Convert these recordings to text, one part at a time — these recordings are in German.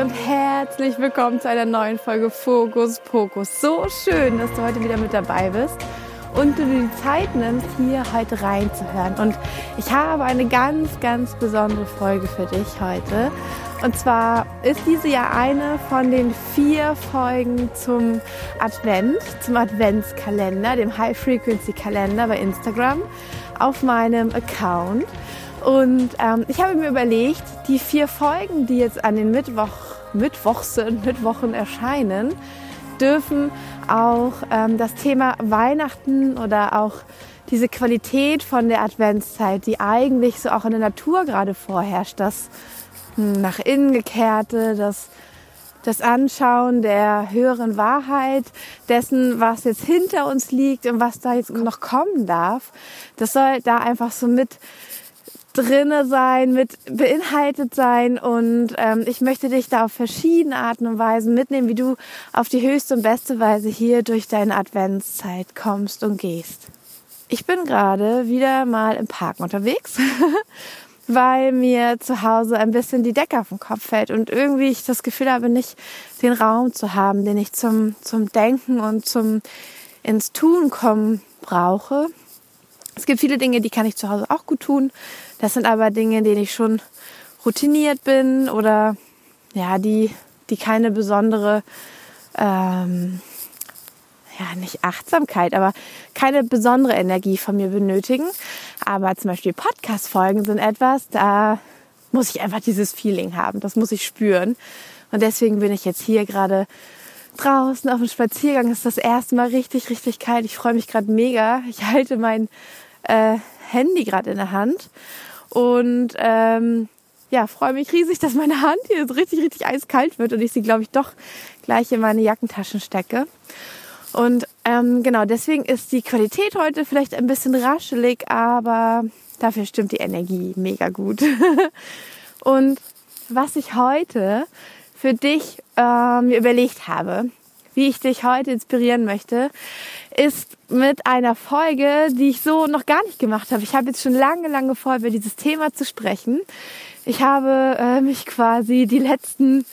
Und herzlich willkommen zu einer neuen Folge Fokus Pokus. So schön, dass du heute wieder mit dabei bist und du dir die Zeit nimmst, hier heute reinzuhören. Und ich habe eine ganz, ganz besondere Folge für dich heute. Und zwar ist diese ja eine von den vier Folgen zum Advent, zum Adventskalender, dem High Frequency Kalender bei Instagram auf meinem Account. Und ähm, ich habe mir überlegt, die vier Folgen, die jetzt an den Mittwoch, Mittwochs, Mittwochen erscheinen, dürfen auch ähm, das Thema Weihnachten oder auch diese Qualität von der Adventszeit, die eigentlich so auch in der Natur gerade vorherrscht, das hm, nach innen gekehrte, das das Anschauen der höheren Wahrheit, dessen, was jetzt hinter uns liegt und was da jetzt noch kommen darf, das soll da einfach so mit drinne sein, mit beinhaltet sein und ähm, ich möchte dich da auf verschiedene Arten und Weisen mitnehmen, wie du auf die höchste und beste Weise hier durch deine Adventszeit kommst und gehst. Ich bin gerade wieder mal im Park unterwegs, weil mir zu Hause ein bisschen die Decke auf den Kopf fällt und irgendwie ich das Gefühl habe, nicht den Raum zu haben, den ich zum, zum Denken und zum ins Tun kommen brauche. Es gibt viele Dinge, die kann ich zu Hause auch gut tun. Das sind aber Dinge, in denen ich schon routiniert bin oder ja, die, die keine besondere, ähm, ja, nicht Achtsamkeit, aber keine besondere Energie von mir benötigen. Aber zum Beispiel Podcast-Folgen sind etwas, da muss ich einfach dieses Feeling haben. Das muss ich spüren. Und deswegen bin ich jetzt hier gerade draußen auf dem Spaziergang. Es ist das erste Mal richtig, richtig kalt. Ich freue mich gerade mega. Ich halte mein äh, Handy gerade in der Hand und ähm, ja, freue mich riesig, dass meine Hand hier so richtig, richtig eiskalt wird und ich sie, glaube ich, doch gleich in meine Jackentaschen stecke. Und ähm, genau, deswegen ist die Qualität heute vielleicht ein bisschen raschelig, aber dafür stimmt die Energie mega gut. und was ich heute für dich äh, mir überlegt habe, wie ich dich heute inspirieren möchte, ist mit einer Folge, die ich so noch gar nicht gemacht habe. Ich habe jetzt schon lange, lange vor, über dieses Thema zu sprechen. Ich habe äh, mich quasi die letzten,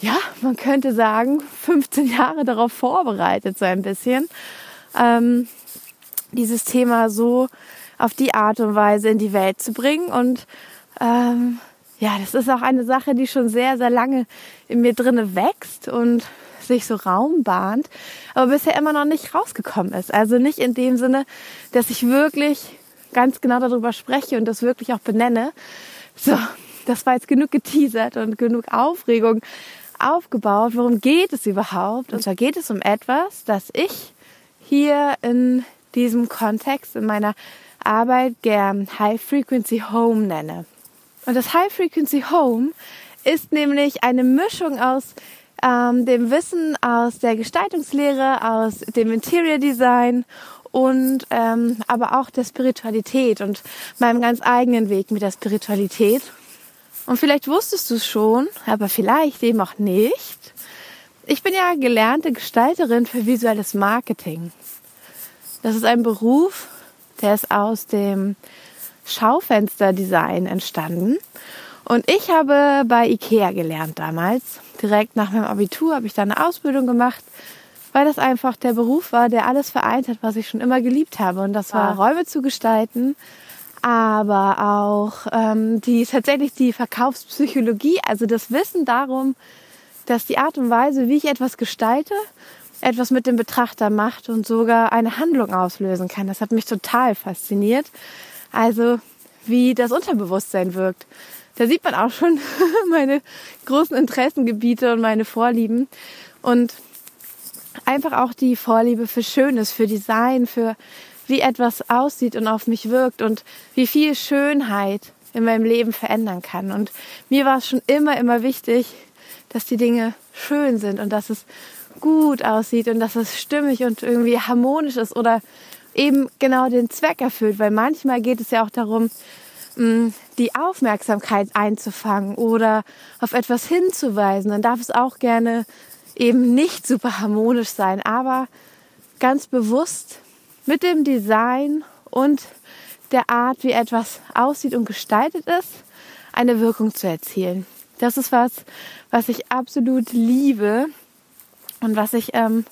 ja, man könnte sagen, 15 Jahre darauf vorbereitet, so ein bisschen, ähm, dieses Thema so auf die Art und Weise in die Welt zu bringen. Und ähm, ja, das ist auch eine Sache, die schon sehr, sehr lange in mir drinne wächst und sich so Raum bahnt, aber bisher immer noch nicht rausgekommen ist. Also nicht in dem Sinne, dass ich wirklich ganz genau darüber spreche und das wirklich auch benenne. So, das war jetzt genug geteasert und genug Aufregung aufgebaut. Worum geht es überhaupt? Und zwar geht es um etwas, das ich hier in diesem Kontext, in meiner Arbeit gern High Frequency Home nenne. Und das High Frequency Home ist nämlich eine Mischung aus ähm, dem Wissen aus der Gestaltungslehre, aus dem Interior Design und ähm, aber auch der Spiritualität und meinem ganz eigenen Weg mit der Spiritualität. Und vielleicht wusstest du es schon, aber vielleicht eben auch nicht. Ich bin ja gelernte Gestalterin für visuelles Marketing. Das ist ein Beruf, der ist aus dem Schaufensterdesign entstanden. Und ich habe bei Ikea gelernt damals. Direkt nach meinem Abitur habe ich da eine Ausbildung gemacht, weil das einfach der Beruf war, der alles vereint hat, was ich schon immer geliebt habe. Und das war Räume zu gestalten, aber auch ähm, die tatsächlich die Verkaufspsychologie, also das Wissen darum, dass die Art und Weise, wie ich etwas gestalte, etwas mit dem Betrachter macht und sogar eine Handlung auslösen kann. Das hat mich total fasziniert. Also wie das Unterbewusstsein wirkt da sieht man auch schon meine großen Interessengebiete und meine Vorlieben. Und einfach auch die Vorliebe für Schönes, für Design, für wie etwas aussieht und auf mich wirkt und wie viel Schönheit in meinem Leben verändern kann. Und mir war es schon immer, immer wichtig, dass die Dinge schön sind und dass es gut aussieht und dass es stimmig und irgendwie harmonisch ist oder eben genau den Zweck erfüllt, weil manchmal geht es ja auch darum, die Aufmerksamkeit einzufangen oder auf etwas hinzuweisen, dann darf es auch gerne eben nicht super harmonisch sein, aber ganz bewusst mit dem Design und der Art, wie etwas aussieht und gestaltet ist, eine Wirkung zu erzielen. Das ist was, was ich absolut liebe und was ich ähm,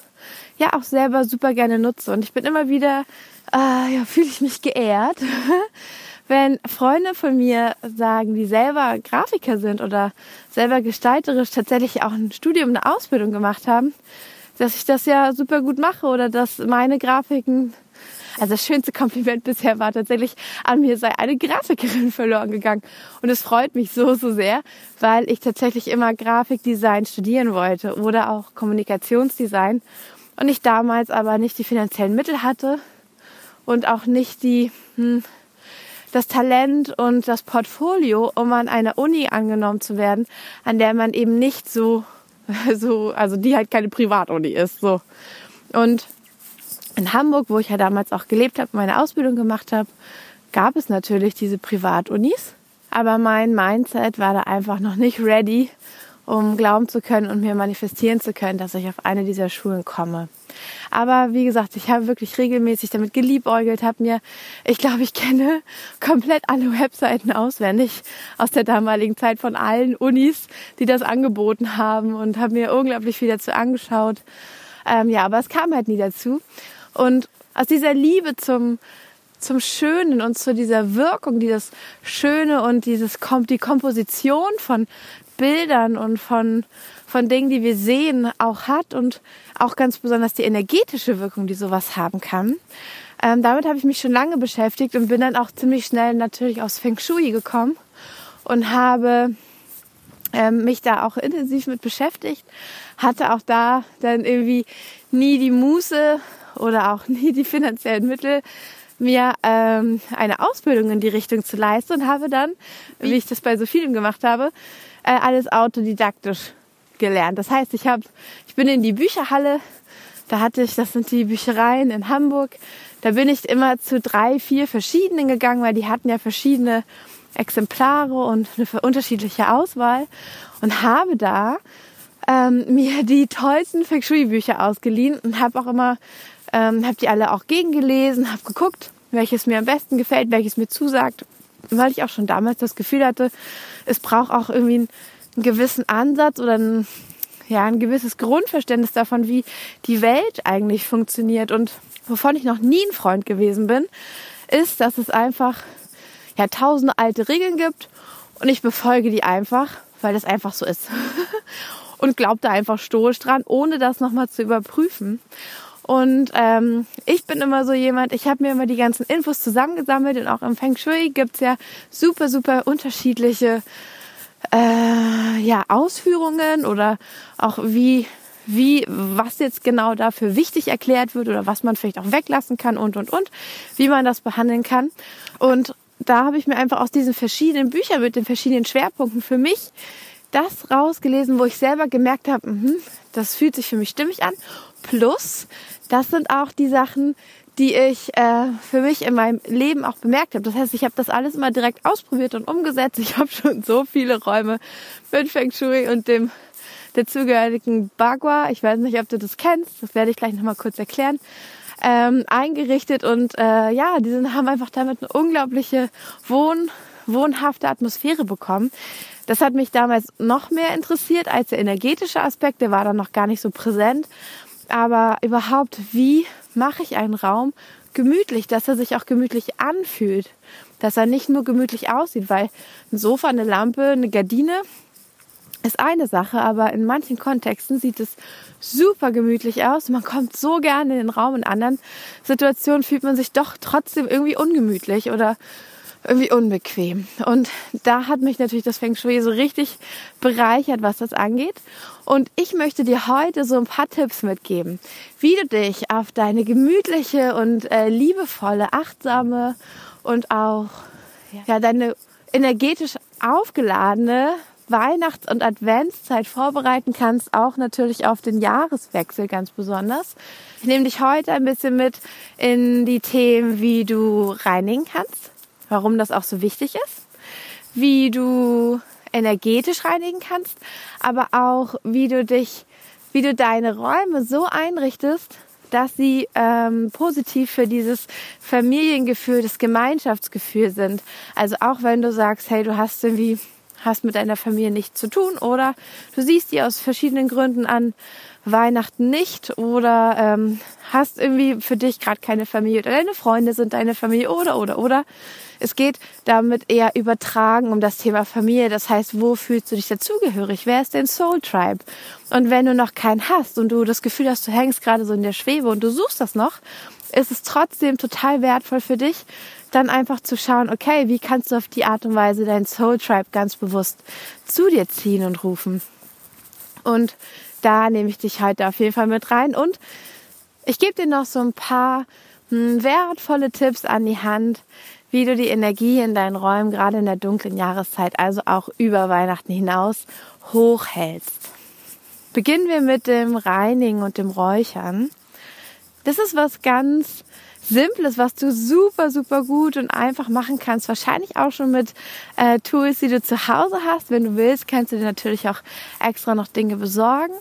ja auch selber super gerne nutze. Und ich bin immer wieder, äh, ja, fühle ich mich geehrt, wenn Freunde von mir sagen, die selber Grafiker sind oder selber gestalterisch tatsächlich auch ein Studium, eine Ausbildung gemacht haben, dass ich das ja super gut mache oder dass meine Grafiken also das schönste Kompliment bisher war tatsächlich, an mir sei eine Grafikerin verloren gegangen. Und es freut mich so, so sehr, weil ich tatsächlich immer Grafikdesign studieren wollte oder auch Kommunikationsdesign. Und ich damals aber nicht die finanziellen Mittel hatte und auch nicht die, hm, das Talent und das Portfolio, um an einer Uni angenommen zu werden, an der man eben nicht so, so, also die halt keine Privatuni ist, so. Und in Hamburg, wo ich ja damals auch gelebt habe, meine Ausbildung gemacht habe, gab es natürlich diese Privatunis. Aber mein Mindset war da einfach noch nicht ready, um glauben zu können und mir manifestieren zu können, dass ich auf eine dieser Schulen komme. Aber wie gesagt, ich habe wirklich regelmäßig damit geliebäugelt, habe mir, ich glaube, ich kenne komplett alle Webseiten auswendig aus der damaligen Zeit von allen Unis, die das angeboten haben und habe mir unglaublich viel dazu angeschaut. Ähm, ja, aber es kam halt nie dazu. Und aus dieser Liebe zum, zum Schönen und zu dieser Wirkung, die das Schöne und dieses, die Komposition von Bildern und von, von Dingen, die wir sehen, auch hat und auch ganz besonders die energetische Wirkung, die sowas haben kann. Ähm, damit habe ich mich schon lange beschäftigt und bin dann auch ziemlich schnell natürlich aus Feng Shui gekommen und habe ähm, mich da auch intensiv mit beschäftigt, hatte auch da dann irgendwie nie die Muße oder auch nie die finanziellen Mittel, mir ähm, eine Ausbildung in die Richtung zu leisten und habe dann, wie ich das bei so vielen gemacht habe, äh, alles autodidaktisch gelernt. Das heißt, ich habe, ich bin in die Bücherhalle, da hatte ich, das sind die Büchereien in Hamburg, da bin ich immer zu drei, vier verschiedenen gegangen, weil die hatten ja verschiedene Exemplare und eine unterschiedliche Auswahl. Und habe da ähm, mir die tollsten Feng Shui Bücher ausgeliehen und habe auch immer ähm, habe die alle auch gegengelesen, habe geguckt, welches mir am besten gefällt, welches mir zusagt, weil ich auch schon damals das Gefühl hatte, es braucht auch irgendwie einen, einen gewissen Ansatz oder ein, ja, ein gewisses Grundverständnis davon, wie die Welt eigentlich funktioniert. Und wovon ich noch nie ein Freund gewesen bin, ist, dass es einfach ja tausende alte Regeln gibt und ich befolge die einfach, weil das einfach so ist. und glaube da einfach stoisch dran, ohne das nochmal zu überprüfen. Und ähm, ich bin immer so jemand, ich habe mir immer die ganzen Infos zusammengesammelt und auch im Feng Shui gibt's ja super, super unterschiedliche äh, ja, Ausführungen oder auch wie, wie, was jetzt genau dafür wichtig erklärt wird oder was man vielleicht auch weglassen kann und, und, und, wie man das behandeln kann. Und da habe ich mir einfach aus diesen verschiedenen Büchern mit den verschiedenen Schwerpunkten für mich das rausgelesen, wo ich selber gemerkt habe, mh, das fühlt sich für mich stimmig an. Plus, das sind auch die Sachen, die ich äh, für mich in meinem Leben auch bemerkt habe. Das heißt, ich habe das alles immer direkt ausprobiert und umgesetzt. Ich habe schon so viele Räume mit Feng Shui und dem dazugehörigen Bagua. Ich weiß nicht, ob du das kennst. Das werde ich gleich nochmal kurz erklären. Ähm, eingerichtet und äh, ja, die sind, haben einfach damit eine unglaubliche Wohn, wohnhafte Atmosphäre bekommen. Das hat mich damals noch mehr interessiert als der energetische Aspekt. Der war dann noch gar nicht so präsent aber überhaupt, wie mache ich einen Raum gemütlich, dass er sich auch gemütlich anfühlt, dass er nicht nur gemütlich aussieht, weil ein Sofa, eine Lampe, eine Gardine ist eine Sache, aber in manchen Kontexten sieht es super gemütlich aus. Man kommt so gerne in den Raum. In anderen Situationen fühlt man sich doch trotzdem irgendwie ungemütlich oder irgendwie unbequem. Und da hat mich natürlich das Feng Shui so richtig bereichert, was das angeht. Und ich möchte dir heute so ein paar Tipps mitgeben, wie du dich auf deine gemütliche und äh, liebevolle, achtsame und auch ja, deine energetisch aufgeladene Weihnachts- und Adventszeit vorbereiten kannst, auch natürlich auf den Jahreswechsel ganz besonders. Ich nehme dich heute ein bisschen mit in die Themen, wie du reinigen kannst, warum das auch so wichtig ist, wie du energetisch reinigen kannst, aber auch wie du dich, wie du deine Räume so einrichtest, dass sie ähm, positiv für dieses Familiengefühl, das Gemeinschaftsgefühl sind. Also auch wenn du sagst, hey, du hast irgendwie hast mit deiner Familie nichts zu tun oder du siehst die aus verschiedenen Gründen an Weihnachten nicht oder ähm, hast irgendwie für dich gerade keine Familie oder deine Freunde sind deine Familie oder oder oder. Es geht damit eher übertragen um das Thema Familie. Das heißt, wo fühlst du dich dazugehörig? Wer ist dein Soul Tribe? Und wenn du noch keinen hast und du das Gefühl hast, du hängst gerade so in der Schwebe und du suchst das noch, ist es trotzdem total wertvoll für dich, dann einfach zu schauen, okay, wie kannst du auf die Art und Weise dein Soul Tribe ganz bewusst zu dir ziehen und rufen. Und da nehme ich dich heute auf jeden Fall mit rein. Und ich gebe dir noch so ein paar hm, wertvolle Tipps an die Hand, wie du die Energie in deinen Räumen, gerade in der dunklen Jahreszeit, also auch über Weihnachten hinaus, hochhältst. Beginnen wir mit dem Reinigen und dem Räuchern. Das ist was ganz Simples, was du super, super gut und einfach machen kannst. Wahrscheinlich auch schon mit äh, Tools, die du zu Hause hast. Wenn du willst, kannst du dir natürlich auch extra noch Dinge besorgen.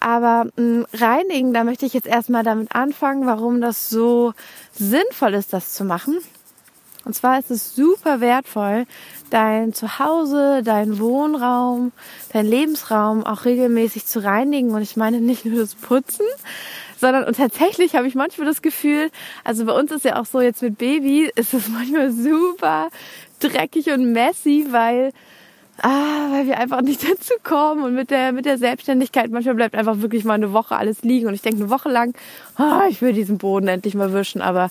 Aber mh, reinigen, da möchte ich jetzt erstmal damit anfangen, warum das so sinnvoll ist, das zu machen. Und zwar ist es super wertvoll, dein Zuhause, dein Wohnraum, dein Lebensraum auch regelmäßig zu reinigen. Und ich meine nicht nur das Putzen, sondern und tatsächlich habe ich manchmal das Gefühl, also bei uns ist ja auch so jetzt mit Baby, ist es manchmal super dreckig und messy, weil ah, weil wir einfach nicht dazu kommen. Und mit der mit der Selbstständigkeit manchmal bleibt einfach wirklich mal eine Woche alles liegen. Und ich denke eine Woche lang, ah, ich will diesen Boden endlich mal wischen, aber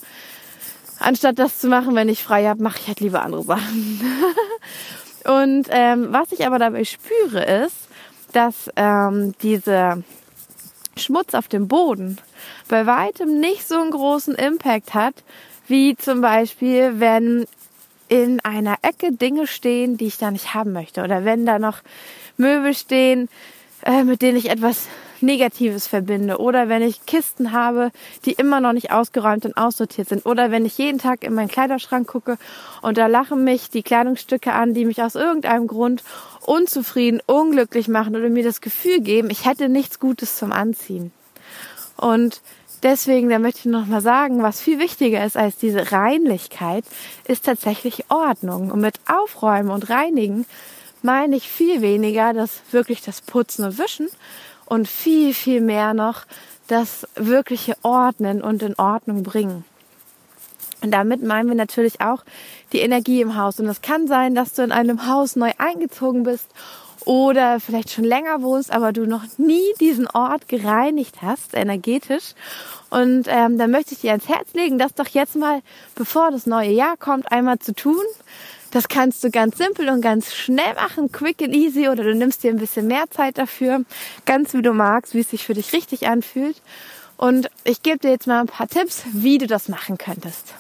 anstatt das zu machen, wenn ich frei habe, mache ich halt lieber andere Sachen. und ähm, was ich aber dabei spüre ist, dass ähm, diese Schmutz auf dem Boden bei weitem nicht so einen großen Impact hat, wie zum Beispiel, wenn in einer Ecke Dinge stehen, die ich da nicht haben möchte. Oder wenn da noch Möbel stehen, äh, mit denen ich etwas Negatives verbinde. Oder wenn ich Kisten habe, die immer noch nicht ausgeräumt und aussortiert sind. Oder wenn ich jeden Tag in meinen Kleiderschrank gucke und da lachen mich die Kleidungsstücke an, die mich aus irgendeinem Grund unzufrieden, unglücklich machen oder mir das Gefühl geben, ich hätte nichts Gutes zum Anziehen. Und deswegen, da möchte ich noch mal sagen, was viel wichtiger ist als diese Reinlichkeit, ist tatsächlich Ordnung. Und mit Aufräumen und Reinigen meine ich viel weniger das wirklich das Putzen und Wischen und viel, viel mehr noch das wirkliche Ordnen und in Ordnung bringen. Und damit meinen wir natürlich auch die Energie im Haus. Und es kann sein, dass du in einem Haus neu eingezogen bist oder vielleicht schon länger wohnst, aber du noch nie diesen Ort gereinigt hast, energetisch. Und ähm, da möchte ich dir ans Herz legen, das doch jetzt mal, bevor das neue Jahr kommt, einmal zu tun. Das kannst du ganz simpel und ganz schnell machen, quick and easy, oder du nimmst dir ein bisschen mehr Zeit dafür, ganz wie du magst, wie es sich für dich richtig anfühlt. Und ich gebe dir jetzt mal ein paar Tipps, wie du das machen könntest.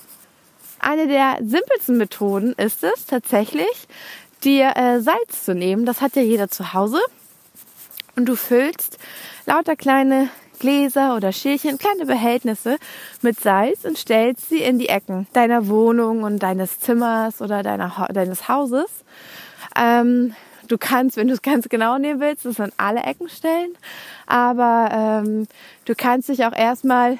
Eine der simpelsten Methoden ist es tatsächlich, dir äh, Salz zu nehmen. Das hat ja jeder zu Hause. Und du füllst lauter kleine Gläser oder Schälchen, kleine Behältnisse mit Salz und stellst sie in die Ecken deiner Wohnung und deines Zimmers oder deiner, deines Hauses. Ähm, du kannst, wenn du es ganz genau nehmen willst, das an alle Ecken stellen. Aber ähm, du kannst dich auch erstmal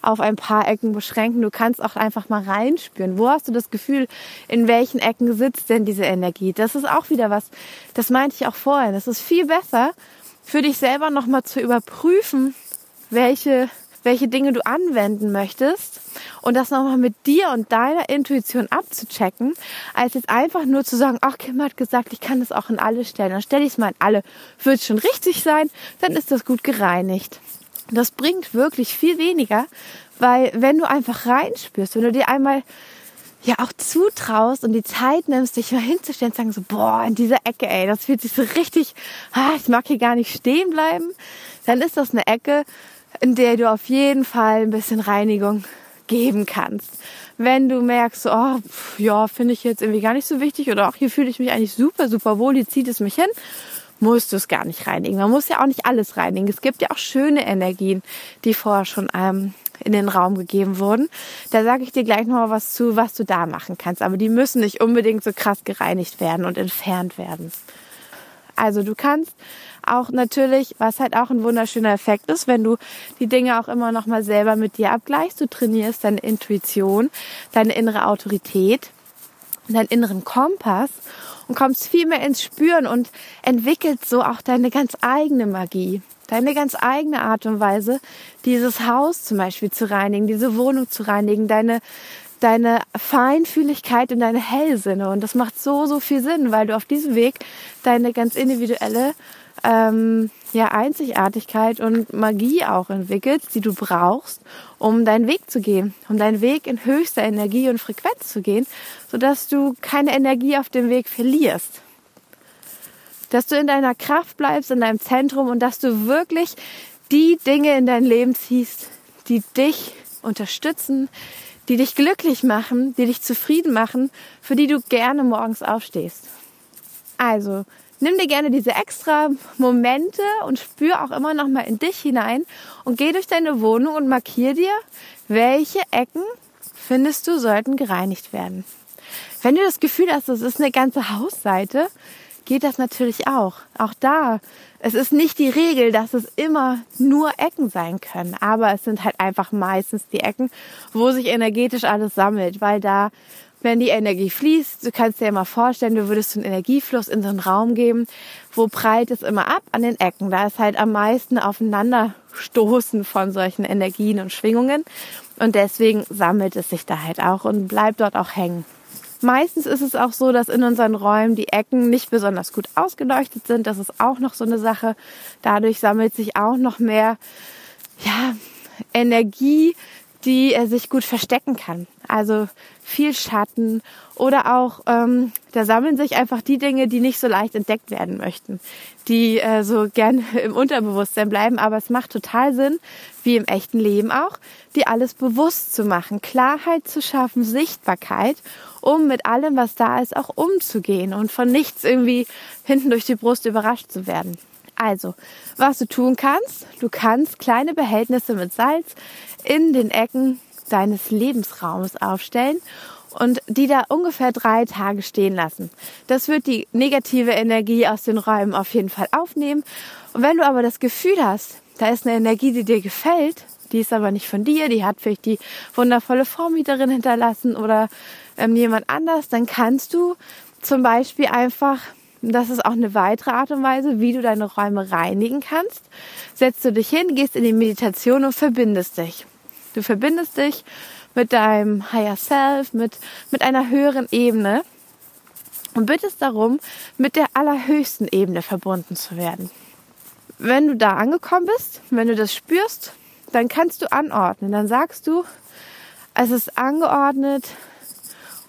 auf ein paar Ecken beschränken. Du kannst auch einfach mal reinspüren. Wo hast du das Gefühl, in welchen Ecken sitzt denn diese Energie? Das ist auch wieder was, das meinte ich auch vorhin. Das ist viel besser, für dich selber nochmal zu überprüfen, welche, welche Dinge du anwenden möchtest und das nochmal mit dir und deiner Intuition abzuchecken, als jetzt einfach nur zu sagen, ach, Kim hat gesagt, ich kann das auch in alle stellen. Dann stelle ich es mal in alle. Wird schon richtig sein, dann ist das gut gereinigt. Das bringt wirklich viel weniger, weil wenn du einfach reinspürst, wenn du dir einmal ja auch zutraust und die Zeit nimmst, dich mal hinzustellen und sagen so, boah, in dieser Ecke, ey, das fühlt sich so richtig, ah, ich mag hier gar nicht stehen bleiben, dann ist das eine Ecke, in der du auf jeden Fall ein bisschen Reinigung geben kannst. Wenn du merkst, oh, pff, ja, finde ich jetzt irgendwie gar nicht so wichtig oder auch hier fühle ich mich eigentlich super, super wohl, hier zieht es mich hin, musst du es gar nicht reinigen. Man muss ja auch nicht alles reinigen. Es gibt ja auch schöne Energien, die vorher schon ähm, in den Raum gegeben wurden. Da sage ich dir gleich noch mal was zu, was du da machen kannst. Aber die müssen nicht unbedingt so krass gereinigt werden und entfernt werden. Also du kannst auch natürlich, was halt auch ein wunderschöner Effekt ist, wenn du die Dinge auch immer noch mal selber mit dir abgleichst, du trainierst deine Intuition, deine innere Autorität, deinen inneren Kompass und kommst viel mehr ins Spüren und entwickelst so auch deine ganz eigene Magie, deine ganz eigene Art und Weise, dieses Haus zum Beispiel zu reinigen, diese Wohnung zu reinigen, deine deine Feinfühligkeit und deine Hellsinne. Und das macht so, so viel Sinn, weil du auf diesem Weg deine ganz individuelle ähm, ja, Einzigartigkeit und Magie auch entwickelst, die du brauchst, um deinen Weg zu gehen, um deinen Weg in höchster Energie und Frequenz zu gehen, sodass du keine Energie auf dem Weg verlierst. Dass du in deiner Kraft bleibst, in deinem Zentrum und dass du wirklich die Dinge in dein Leben ziehst, die dich unterstützen, die dich glücklich machen, die dich zufrieden machen, für die du gerne morgens aufstehst. Also, nimm dir gerne diese extra Momente und spür auch immer noch mal in dich hinein und geh durch deine Wohnung und markier dir, welche Ecken findest du sollten gereinigt werden. Wenn du das Gefühl hast, das ist eine ganze Hausseite, geht das natürlich auch. Auch da, es ist nicht die Regel, dass es immer nur Ecken sein können, aber es sind halt einfach meistens die Ecken, wo sich energetisch alles sammelt, weil da wenn die Energie fließt, du kannst dir immer vorstellen, du würdest einen Energiefluss in so einen Raum geben, wo prallt es immer ab an den Ecken. Da ist halt am meisten aufeinanderstoßen von solchen Energien und Schwingungen. Und deswegen sammelt es sich da halt auch und bleibt dort auch hängen. Meistens ist es auch so, dass in unseren Räumen die Ecken nicht besonders gut ausgeleuchtet sind. Das ist auch noch so eine Sache. Dadurch sammelt sich auch noch mehr, ja, Energie, die er sich gut verstecken kann. Also viel Schatten oder auch, ähm, da sammeln sich einfach die Dinge, die nicht so leicht entdeckt werden möchten, die äh, so gern im Unterbewusstsein bleiben. Aber es macht total Sinn, wie im echten Leben auch, die alles bewusst zu machen, Klarheit zu schaffen, Sichtbarkeit, um mit allem, was da ist, auch umzugehen und von nichts irgendwie hinten durch die Brust überrascht zu werden. Also, was du tun kannst, du kannst kleine Behältnisse mit Salz in den Ecken deines Lebensraums aufstellen und die da ungefähr drei Tage stehen lassen. Das wird die negative Energie aus den Räumen auf jeden Fall aufnehmen. Und wenn du aber das Gefühl hast, da ist eine Energie, die dir gefällt, die ist aber nicht von dir, die hat vielleicht die wundervolle Vormieterin hinterlassen oder ähm, jemand anders, dann kannst du zum Beispiel einfach das ist auch eine weitere Art und Weise, wie du deine Räume reinigen kannst. Setzt du dich hin, gehst in die Meditation und verbindest dich. Du verbindest dich mit deinem Higher Self, mit, mit einer höheren Ebene und bittest darum, mit der allerhöchsten Ebene verbunden zu werden. Wenn du da angekommen bist, wenn du das spürst, dann kannst du anordnen. Dann sagst du, es ist angeordnet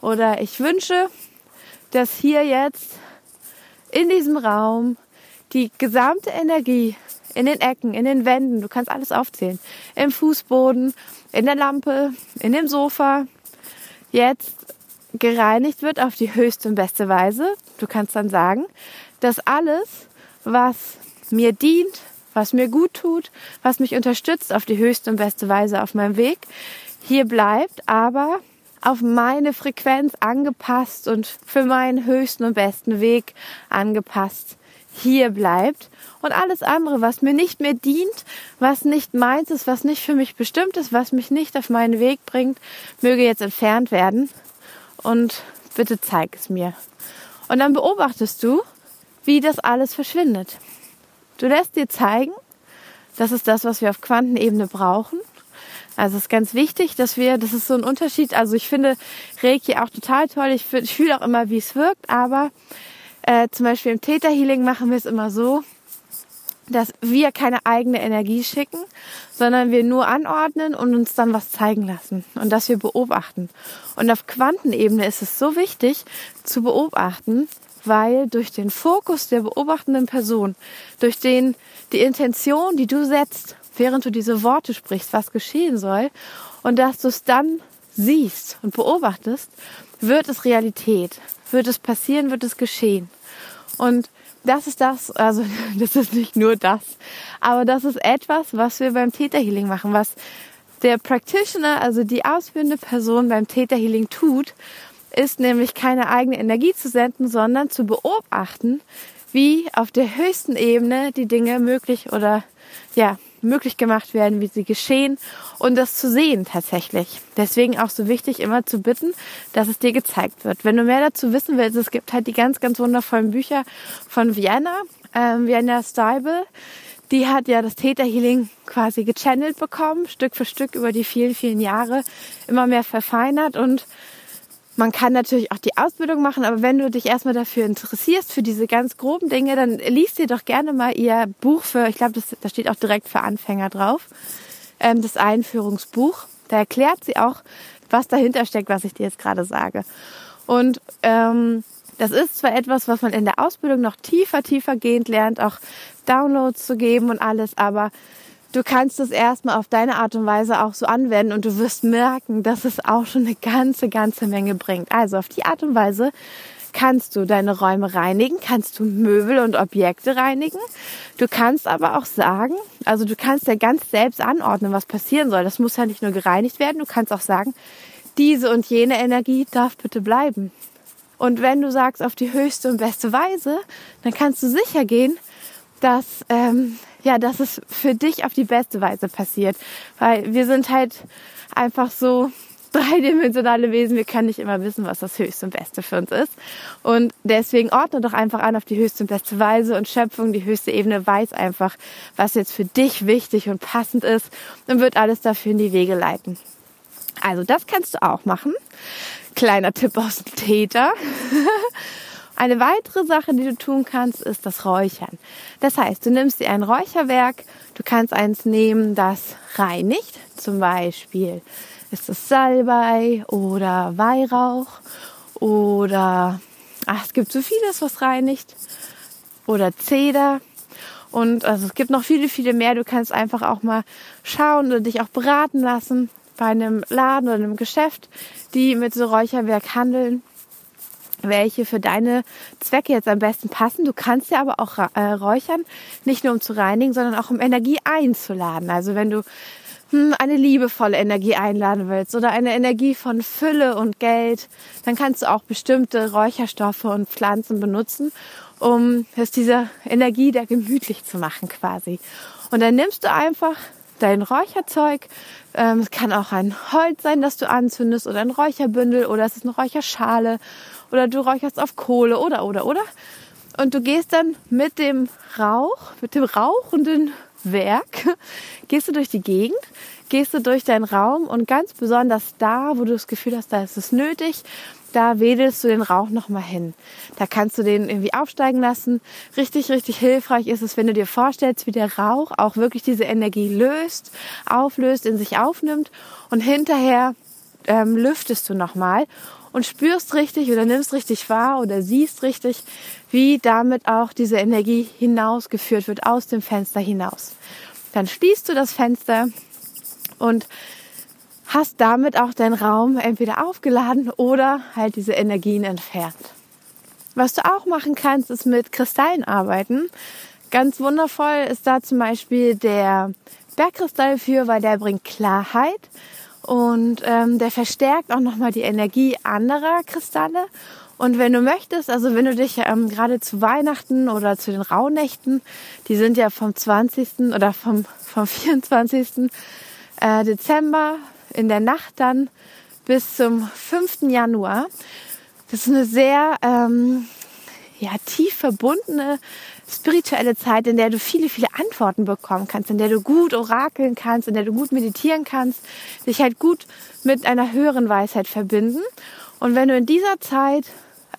oder ich wünsche, dass hier jetzt in diesem Raum die gesamte Energie in den Ecken, in den Wänden, du kannst alles aufzählen, im Fußboden, in der Lampe, in dem Sofa, jetzt gereinigt wird auf die höchste und beste Weise. Du kannst dann sagen, dass alles, was mir dient, was mir gut tut, was mich unterstützt auf die höchste und beste Weise auf meinem Weg, hier bleibt, aber auf meine Frequenz angepasst und für meinen höchsten und besten Weg angepasst hier bleibt und alles andere, was mir nicht mehr dient, was nicht meins ist, was nicht für mich bestimmt ist, was mich nicht auf meinen Weg bringt, möge jetzt entfernt werden und bitte zeig es mir. Und dann beobachtest du, wie das alles verschwindet. Du lässt dir zeigen, das ist das, was wir auf Quantenebene brauchen. Also es ist ganz wichtig, dass wir, das ist so ein Unterschied. Also ich finde Reiki auch total toll. Ich, ich fühle auch immer, wie es wirkt, aber äh, zum Beispiel im Theta Healing machen wir es immer so, dass wir keine eigene Energie schicken, sondern wir nur anordnen und uns dann was zeigen lassen und dass wir beobachten. Und auf Quantenebene ist es so wichtig zu beobachten, weil durch den Fokus der beobachtenden Person, durch den die Intention, die du setzt, während du diese Worte sprichst, was geschehen soll, und dass du es dann siehst und beobachtest, wird es Realität. Wird es passieren, wird es geschehen. Und das ist das, also das ist nicht nur das, aber das ist etwas, was wir beim Theta Healing machen, was der Practitioner, also die ausführende Person beim Theta Healing tut, ist nämlich keine eigene Energie zu senden, sondern zu beobachten, wie auf der höchsten Ebene die Dinge möglich oder ja, möglich gemacht werden, wie sie geschehen und das zu sehen tatsächlich. Deswegen auch so wichtig, immer zu bitten, dass es dir gezeigt wird. Wenn du mehr dazu wissen willst, es gibt halt die ganz, ganz wundervollen Bücher von Vienna, ähm, Vienna Steibel. Die hat ja das Theta Healing quasi gechannelt bekommen, Stück für Stück über die vielen, vielen Jahre immer mehr verfeinert und man kann natürlich auch die Ausbildung machen, aber wenn du dich erstmal dafür interessierst, für diese ganz groben Dinge, dann liest dir doch gerne mal ihr Buch für, ich glaube, da steht auch direkt für Anfänger drauf, ähm, das Einführungsbuch. Da erklärt sie auch, was dahinter steckt, was ich dir jetzt gerade sage. Und ähm, das ist zwar etwas, was man in der Ausbildung noch tiefer, tiefer gehend lernt, auch Downloads zu geben und alles, aber du kannst es erstmal auf deine Art und Weise auch so anwenden und du wirst merken, dass es auch schon eine ganze, ganze Menge bringt. Also auf die Art und Weise kannst du deine Räume reinigen, kannst du Möbel und Objekte reinigen. Du kannst aber auch sagen, also du kannst ja ganz selbst anordnen, was passieren soll. Das muss ja nicht nur gereinigt werden, du kannst auch sagen, diese und jene Energie darf bitte bleiben. Und wenn du sagst auf die höchste und beste Weise, dann kannst du sicher gehen, dass ähm, ja, dass es für dich auf die beste Weise passiert. Weil wir sind halt einfach so dreidimensionale Wesen. Wir können nicht immer wissen, was das Höchste und Beste für uns ist. Und deswegen ordne doch einfach an auf die höchste und beste Weise und Schöpfung, die höchste Ebene weiß einfach, was jetzt für dich wichtig und passend ist und wird alles dafür in die Wege leiten. Also das kannst du auch machen. Kleiner Tipp aus dem Täter. Eine weitere Sache, die du tun kannst, ist das Räuchern. Das heißt, du nimmst dir ein Räucherwerk, du kannst eins nehmen, das reinigt, zum Beispiel ist es Salbei oder Weihrauch oder ach, es gibt so vieles, was reinigt oder Zeder. Und also es gibt noch viele, viele mehr. Du kannst einfach auch mal schauen oder dich auch beraten lassen bei einem Laden oder einem Geschäft, die mit so Räucherwerk handeln welche für deine Zwecke jetzt am besten passen. Du kannst ja aber auch äh, räuchern, nicht nur um zu reinigen, sondern auch um Energie einzuladen. Also wenn du hm, eine liebevolle Energie einladen willst oder eine Energie von Fülle und Geld, dann kannst du auch bestimmte Räucherstoffe und Pflanzen benutzen, um es dieser Energie da gemütlich zu machen quasi. Und dann nimmst du einfach dein Räucherzeug. Ähm, es kann auch ein Holz sein, das du anzündest oder ein Räucherbündel oder es ist eine Räucherschale oder du räucherst auf Kohle oder, oder, oder. Und du gehst dann mit dem Rauch, mit dem rauchenden Werk, gehst du durch die Gegend, gehst du durch deinen Raum und ganz besonders da, wo du das Gefühl hast, da ist es nötig, da wedelst du den Rauch nochmal hin. Da kannst du den irgendwie aufsteigen lassen. Richtig, richtig hilfreich ist es, wenn du dir vorstellst, wie der Rauch auch wirklich diese Energie löst, auflöst, in sich aufnimmt und hinterher ähm, lüftest du nochmal und spürst richtig oder nimmst richtig wahr oder siehst richtig, wie damit auch diese Energie hinausgeführt wird aus dem Fenster hinaus. Dann schließt du das Fenster und hast damit auch deinen Raum entweder aufgeladen oder halt diese Energien entfernt. Was du auch machen kannst, ist mit Kristallen arbeiten. Ganz wundervoll ist da zum Beispiel der Bergkristall für, weil der bringt Klarheit und ähm, der verstärkt auch nochmal die Energie anderer Kristalle. Und wenn du möchtest, also wenn du dich ähm, gerade zu Weihnachten oder zu den Rauhnächten, die sind ja vom 20. oder vom, vom 24. Äh, Dezember in der Nacht dann bis zum 5. Januar. Das ist eine sehr ähm, ja, tief verbundene spirituelle Zeit, in der du viele, viele Antworten bekommen kannst, in der du gut orakeln kannst, in der du gut meditieren kannst, dich halt gut mit einer höheren Weisheit verbinden. Und wenn du in dieser Zeit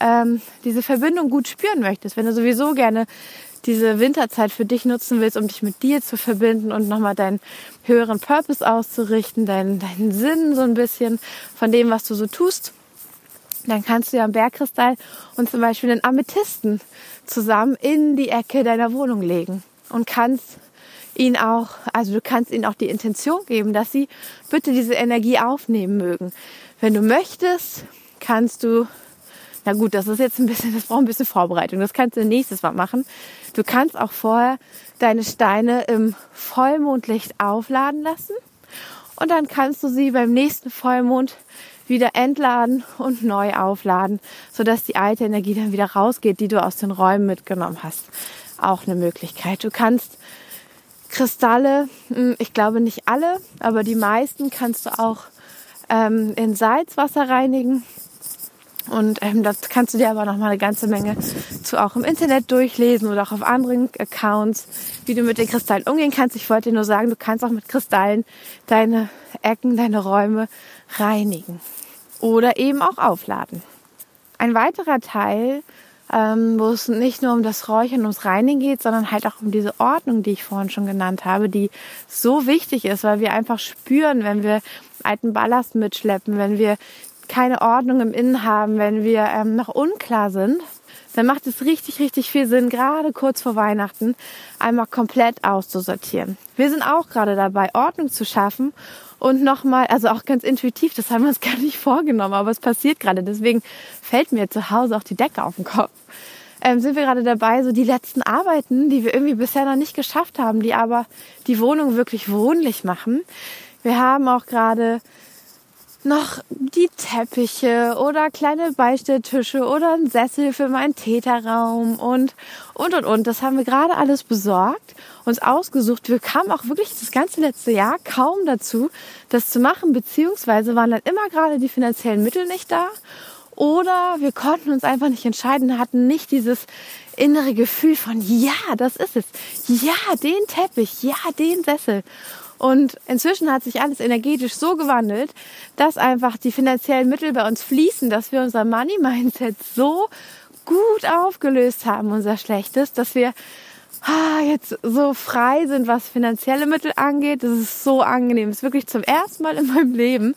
ähm, diese Verbindung gut spüren möchtest, wenn du sowieso gerne diese Winterzeit für dich nutzen willst, um dich mit dir zu verbinden und nochmal deinen höheren Purpose auszurichten, deinen, deinen Sinn so ein bisschen von dem, was du so tust, dann kannst du ja einen Bergkristall und zum Beispiel einen Amethysten zusammen in die Ecke deiner Wohnung legen und kannst ihn auch, also du kannst ihnen auch die Intention geben, dass sie bitte diese Energie aufnehmen mögen. Wenn du möchtest, kannst du, na gut, das ist jetzt ein bisschen, das braucht ein bisschen Vorbereitung. Das kannst du nächstes Mal machen. Du kannst auch vorher deine Steine im Vollmondlicht aufladen lassen und dann kannst du sie beim nächsten Vollmond wieder entladen und neu aufladen, sodass die alte Energie dann wieder rausgeht, die du aus den Räumen mitgenommen hast. Auch eine Möglichkeit. Du kannst Kristalle, hm, ich glaube nicht alle, aber die meisten kannst du auch ähm, in Salzwasser reinigen. Und ähm, das kannst du dir aber noch mal eine ganze Menge zu auch im Internet durchlesen oder auch auf anderen Accounts, wie du mit den Kristallen umgehen kannst. Ich wollte dir nur sagen, du kannst auch mit Kristallen deine Ecken, deine Räume reinigen oder eben auch aufladen. Ein weiterer Teil, ähm, wo es nicht nur um das Räuchern, ums Reinigen geht, sondern halt auch um diese Ordnung, die ich vorhin schon genannt habe, die so wichtig ist, weil wir einfach spüren, wenn wir alten Ballast mitschleppen, wenn wir keine Ordnung im Innen haben, wenn wir ähm, noch unklar sind, dann macht es richtig, richtig viel Sinn, gerade kurz vor Weihnachten einmal komplett auszusortieren. Wir sind auch gerade dabei, Ordnung zu schaffen und nochmal, also auch ganz intuitiv, das haben wir uns gar nicht vorgenommen, aber es passiert gerade. Deswegen fällt mir zu Hause auch die Decke auf den Kopf. Ähm, sind wir gerade dabei, so die letzten Arbeiten, die wir irgendwie bisher noch nicht geschafft haben, die aber die Wohnung wirklich wohnlich machen. Wir haben auch gerade noch die Teppiche oder kleine Beistelltische oder ein Sessel für meinen Täterraum und, und, und, und. Das haben wir gerade alles besorgt, uns ausgesucht. Wir kamen auch wirklich das ganze letzte Jahr kaum dazu, das zu machen, beziehungsweise waren dann immer gerade die finanziellen Mittel nicht da oder wir konnten uns einfach nicht entscheiden, hatten nicht dieses innere Gefühl von, ja, das ist es. Ja, den Teppich, ja, den Sessel. Und inzwischen hat sich alles energetisch so gewandelt, dass einfach die finanziellen Mittel bei uns fließen, dass wir unser Money Mindset so gut aufgelöst haben, unser Schlechtes, dass wir ah, jetzt so frei sind, was finanzielle Mittel angeht. Das ist so angenehm. Das ist wirklich zum ersten Mal in meinem Leben,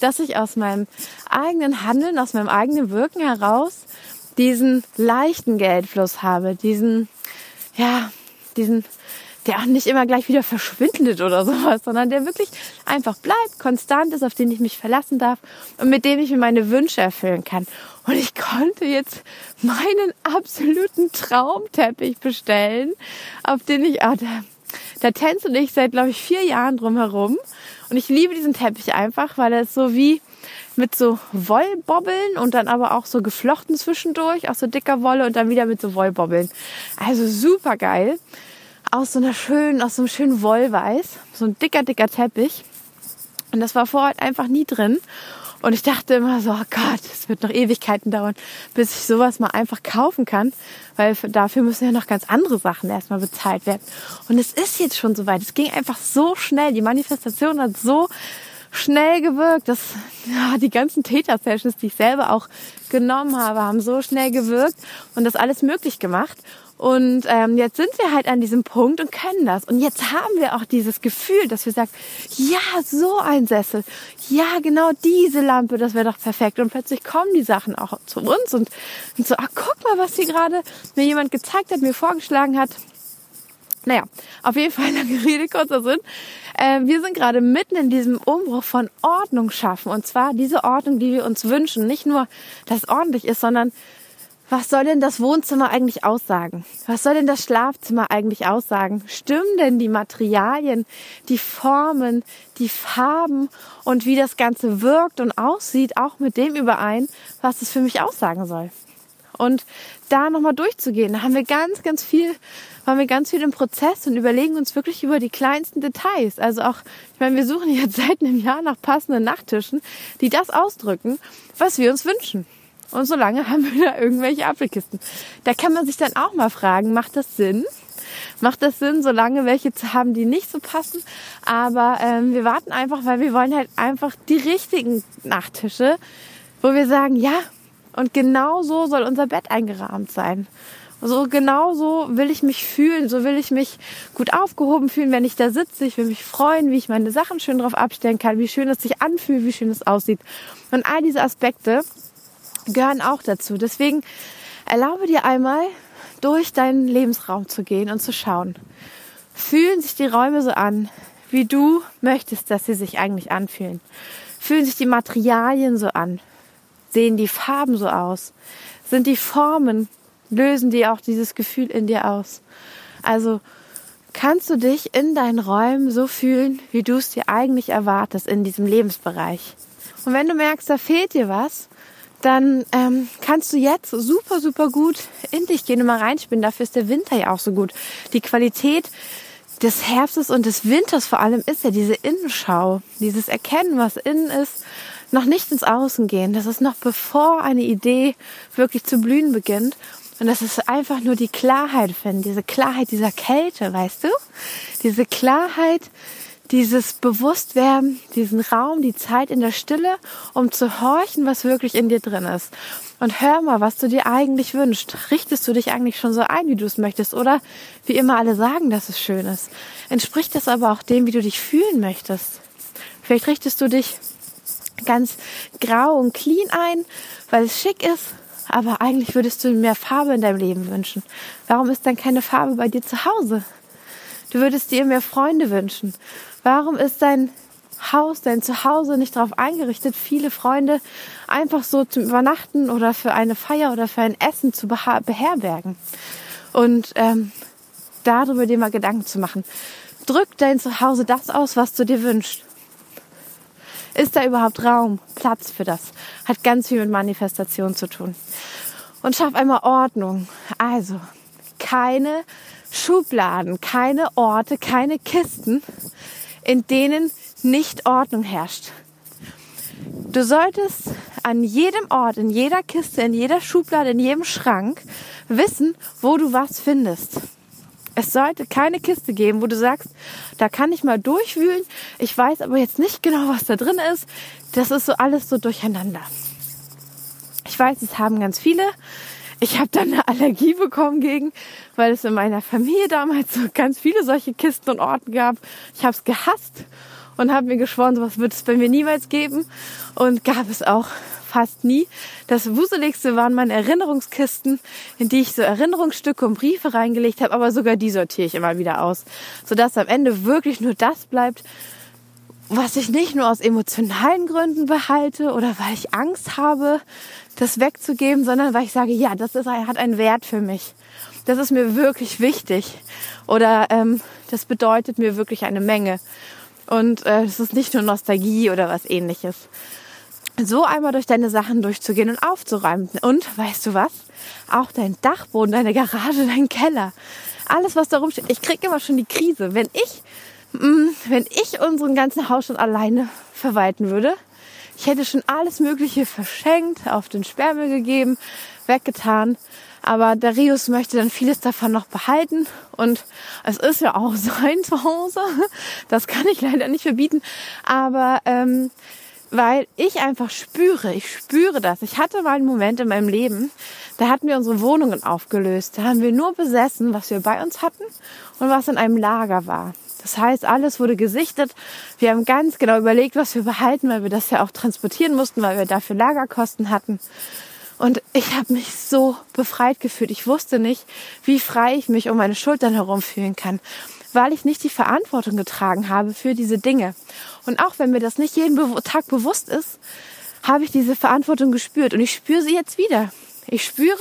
dass ich aus meinem eigenen Handeln, aus meinem eigenen Wirken heraus diesen leichten Geldfluss habe, diesen, ja, diesen der auch nicht immer gleich wieder verschwindet oder sowas, sondern der wirklich einfach bleibt, konstant ist, auf den ich mich verlassen darf und mit dem ich mir meine Wünsche erfüllen kann. Und ich konnte jetzt meinen absoluten Traumteppich bestellen, auf den ich, ah, da, da tänze ich seit, glaube ich, vier Jahren drum herum. Und ich liebe diesen Teppich einfach, weil er ist so wie mit so Wollbobbeln und dann aber auch so geflochten zwischendurch, aus so dicker Wolle und dann wieder mit so Wollbobbeln. Also super geil aus so einer schönen, aus so einem schönen Wollweiß. So ein dicker, dicker Teppich. Und das war vorher einfach nie drin. Und ich dachte immer so, oh Gott, es wird noch Ewigkeiten dauern, bis ich sowas mal einfach kaufen kann, weil dafür müssen ja noch ganz andere Sachen erstmal bezahlt werden. Und es ist jetzt schon soweit. Es ging einfach so schnell. Die Manifestation hat so schnell gewirkt. dass ja, die ganzen Täter-Sessions, die ich selber auch genommen habe, haben so schnell gewirkt und das alles möglich gemacht. Und ähm, jetzt sind wir halt an diesem Punkt und können das. Und jetzt haben wir auch dieses Gefühl, dass wir sagen, ja, so ein Sessel, ja, genau diese Lampe, das wäre doch perfekt. Und plötzlich kommen die Sachen auch zu uns und, und so, ach, guck mal, was hier gerade mir jemand gezeigt hat, mir vorgeschlagen hat. Naja, auf jeden Fall lange Rede, kurzer Sinn. Äh, wir sind gerade mitten in diesem Umbruch von Ordnung schaffen. Und zwar diese Ordnung, die wir uns wünschen. Nicht nur, dass es ordentlich ist, sondern was soll denn das Wohnzimmer eigentlich aussagen? Was soll denn das Schlafzimmer eigentlich aussagen? Stimmen denn die Materialien, die Formen, die Farben und wie das Ganze wirkt und aussieht auch mit dem überein, was es für mich aussagen soll? Und da nochmal durchzugehen, da haben wir ganz, ganz viel, waren wir ganz viel im Prozess und überlegen uns wirklich über die kleinsten Details. Also auch, ich meine, wir suchen jetzt seit einem Jahr nach passenden Nachttischen, die das ausdrücken, was wir uns wünschen. Und solange haben wir da irgendwelche Apfelkisten. Da kann man sich dann auch mal fragen, macht das Sinn? Macht das Sinn, solange welche zu haben, die nicht so passen? Aber ähm, wir warten einfach, weil wir wollen halt einfach die richtigen Nachttische, wo wir sagen, ja, und genau so soll unser Bett eingerahmt sein. So genau so will ich mich fühlen, so will ich mich gut aufgehoben fühlen, wenn ich da sitze. Ich will mich freuen, wie ich meine Sachen schön drauf abstellen kann, wie schön es sich anfühlt, wie schön es aussieht. Und all diese Aspekte gehören auch dazu. Deswegen erlaube dir einmal, durch deinen Lebensraum zu gehen und zu schauen. Fühlen sich die Räume so an, wie du möchtest, dass sie sich eigentlich anfühlen? Fühlen sich die Materialien so an? Sehen die Farben so aus? Sind die Formen, lösen die auch dieses Gefühl in dir aus? Also kannst du dich in deinen Räumen so fühlen, wie du es dir eigentlich erwartest in diesem Lebensbereich. Und wenn du merkst, da fehlt dir was, dann ähm, kannst du jetzt super, super gut in dich gehen und mal reinspinnen. Dafür ist der Winter ja auch so gut. Die Qualität des Herbstes und des Winters vor allem ist ja diese Innenschau, dieses Erkennen, was innen ist, noch nicht ins Außen gehen. Das ist noch bevor eine Idee wirklich zu blühen beginnt. Und das ist einfach nur die Klarheit finden, diese Klarheit dieser Kälte, weißt du? Diese Klarheit, dieses Bewusstwerden, diesen Raum, die Zeit in der Stille, um zu horchen, was wirklich in dir drin ist. Und hör mal, was du dir eigentlich wünschst. Richtest du dich eigentlich schon so ein, wie du es möchtest? Oder wie immer alle sagen, dass es schön ist. Entspricht das aber auch dem, wie du dich fühlen möchtest? Vielleicht richtest du dich ganz grau und clean ein, weil es schick ist. Aber eigentlich würdest du mehr Farbe in deinem Leben wünschen. Warum ist dann keine Farbe bei dir zu Hause? Du würdest dir mehr Freunde wünschen. Warum ist dein Haus, dein Zuhause nicht darauf eingerichtet, viele Freunde einfach so zum Übernachten oder für eine Feier oder für ein Essen zu beherbergen? Und ähm, darüber dir mal Gedanken zu machen. Drück dein Zuhause das aus, was du dir wünschst. Ist da überhaupt Raum, Platz für das? Hat ganz viel mit Manifestation zu tun. Und schaff einmal Ordnung. Also, keine Schubladen, keine Orte, keine Kisten, in denen nicht Ordnung herrscht. Du solltest an jedem Ort, in jeder Kiste, in jeder Schublade, in jedem Schrank wissen, wo du was findest. Es sollte keine Kiste geben, wo du sagst, da kann ich mal durchwühlen. Ich weiß aber jetzt nicht genau, was da drin ist. Das ist so alles so durcheinander. Ich weiß, es haben ganz viele. Ich habe dann eine Allergie bekommen gegen, weil es in meiner Familie damals so ganz viele solche Kisten und Orten gab. Ich habe es gehasst und habe mir geschworen, sowas wird es bei mir niemals geben. Und gab es auch fast nie. Das Wuseligste waren meine Erinnerungskisten, in die ich so Erinnerungsstücke und Briefe reingelegt habe, aber sogar die sortiere ich immer wieder aus, sodass am Ende wirklich nur das bleibt, was ich nicht nur aus emotionalen Gründen behalte oder weil ich Angst habe, das wegzugeben, sondern weil ich sage, ja, das ist, hat einen Wert für mich. Das ist mir wirklich wichtig oder ähm, das bedeutet mir wirklich eine Menge. Und äh, es ist nicht nur Nostalgie oder was ähnliches so einmal durch deine Sachen durchzugehen und aufzuräumen. Und weißt du was? Auch dein Dachboden, deine Garage, dein Keller. Alles, was da rumsteht. Ich kriege immer schon die Krise. Wenn ich, mh, mm, wenn ich unseren ganzen Haus schon alleine verwalten würde, ich hätte schon alles Mögliche verschenkt, auf den Sperrmüll gegeben, weggetan. Aber Darius möchte dann vieles davon noch behalten. Und es ist ja auch sein Zuhause. Das kann ich leider nicht verbieten. Aber ähm, weil ich einfach spüre, ich spüre das. Ich hatte mal einen Moment in meinem Leben, da hatten wir unsere Wohnungen aufgelöst. Da haben wir nur besessen, was wir bei uns hatten und was in einem Lager war. Das heißt, alles wurde gesichtet. Wir haben ganz genau überlegt, was wir behalten, weil wir das ja auch transportieren mussten, weil wir dafür Lagerkosten hatten. Und ich habe mich so befreit gefühlt. Ich wusste nicht, wie frei ich mich um meine Schultern herum fühlen kann weil ich nicht die Verantwortung getragen habe für diese Dinge. Und auch wenn mir das nicht jeden Tag bewusst ist, habe ich diese Verantwortung gespürt und ich spüre sie jetzt wieder. Ich spüre,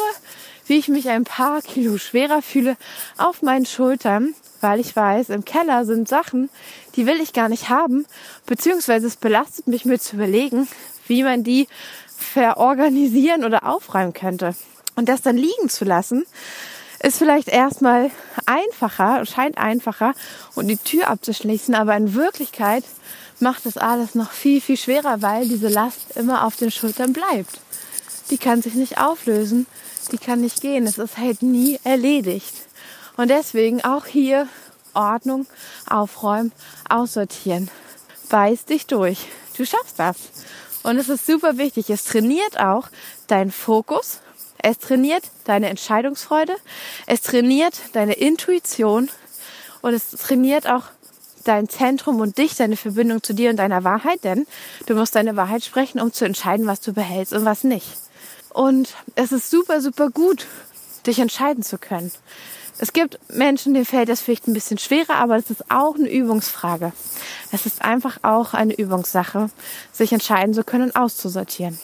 wie ich mich ein paar Kilo schwerer fühle auf meinen Schultern, weil ich weiß, im Keller sind Sachen, die will ich gar nicht haben, beziehungsweise es belastet mich mir zu überlegen, wie man die verorganisieren oder aufräumen könnte. Und das dann liegen zu lassen, ist vielleicht erstmal einfacher, scheint einfacher und die Tür abzuschließen, aber in Wirklichkeit macht das alles noch viel, viel schwerer, weil diese Last immer auf den Schultern bleibt. Die kann sich nicht auflösen, die kann nicht gehen, es ist halt nie erledigt. Und deswegen auch hier Ordnung, aufräumen, aussortieren. Beiß dich durch. Du schaffst das. Und es ist super wichtig. Es trainiert auch deinen Fokus, es trainiert deine Entscheidungsfreude, es trainiert deine Intuition und es trainiert auch dein Zentrum und dich, deine Verbindung zu dir und deiner Wahrheit, denn du musst deine Wahrheit sprechen, um zu entscheiden, was du behältst und was nicht. Und es ist super, super gut, dich entscheiden zu können. Es gibt Menschen, denen fällt das vielleicht ein bisschen schwerer, aber es ist auch eine Übungsfrage. Es ist einfach auch eine Übungssache, sich entscheiden zu können auszusortieren.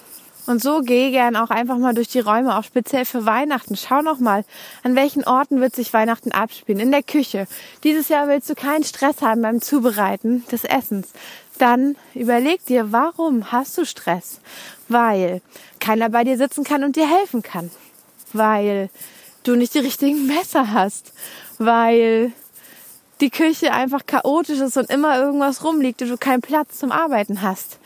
Und so geh gern auch einfach mal durch die Räume, auch speziell für Weihnachten. Schau noch mal, an welchen Orten wird sich Weihnachten abspielen. In der Küche. Dieses Jahr willst du keinen Stress haben beim Zubereiten des Essens. Dann überleg dir, warum hast du Stress? Weil keiner bei dir sitzen kann und dir helfen kann. Weil du nicht die richtigen Messer hast. Weil die Küche einfach chaotisch ist und immer irgendwas rumliegt und du keinen Platz zum Arbeiten hast.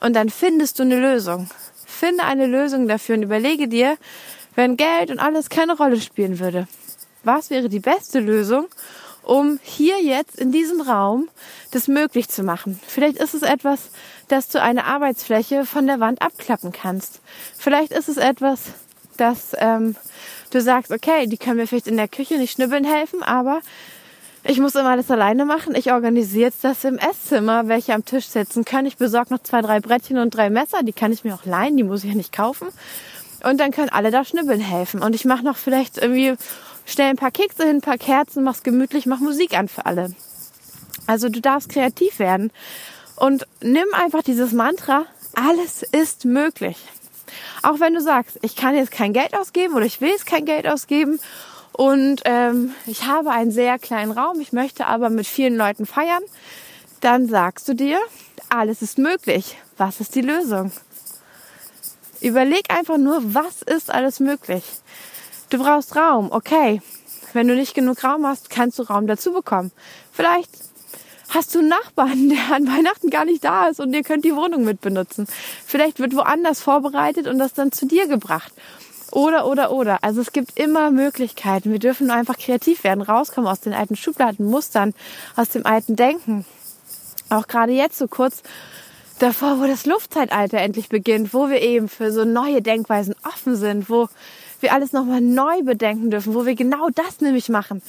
Und dann findest du eine Lösung. Finde eine Lösung dafür und überlege dir, wenn Geld und alles keine Rolle spielen würde, was wäre die beste Lösung, um hier jetzt in diesem Raum das möglich zu machen. Vielleicht ist es etwas, dass du eine Arbeitsfläche von der Wand abklappen kannst. Vielleicht ist es etwas, dass ähm, du sagst, okay, die können mir vielleicht in der Küche nicht schnibbeln helfen, aber ich muss immer alles alleine machen. Ich organisiere jetzt das im Esszimmer, welche am Tisch sitzen können. Ich besorge noch zwei, drei Brettchen und drei Messer. Die kann ich mir auch leihen, die muss ich ja nicht kaufen. Und dann können alle da schnibbeln helfen. Und ich mache noch vielleicht irgendwie, stell ein paar Kekse hin, ein paar Kerzen, mach's gemütlich, mach Musik an für alle. Also du darfst kreativ werden. Und nimm einfach dieses Mantra, alles ist möglich. Auch wenn du sagst, ich kann jetzt kein Geld ausgeben oder ich will jetzt kein Geld ausgeben und ähm, ich habe einen sehr kleinen Raum, ich möchte aber mit vielen Leuten feiern, dann sagst du dir, alles ist möglich. Was ist die Lösung? Überleg einfach nur, was ist alles möglich? Du brauchst Raum, okay. Wenn du nicht genug Raum hast, kannst du Raum dazu bekommen. Vielleicht hast du einen Nachbarn, der an Weihnachten gar nicht da ist und ihr könnt die Wohnung mit benutzen. Vielleicht wird woanders vorbereitet und das dann zu dir gebracht. Oder, oder, oder. Also es gibt immer Möglichkeiten. Wir dürfen einfach kreativ werden, rauskommen aus den alten Schubladen, Mustern, aus dem alten Denken. Auch gerade jetzt so kurz davor, wo das Luftzeitalter endlich beginnt, wo wir eben für so neue Denkweisen offen sind, wo wir alles nochmal neu bedenken dürfen, wo wir genau das nämlich machen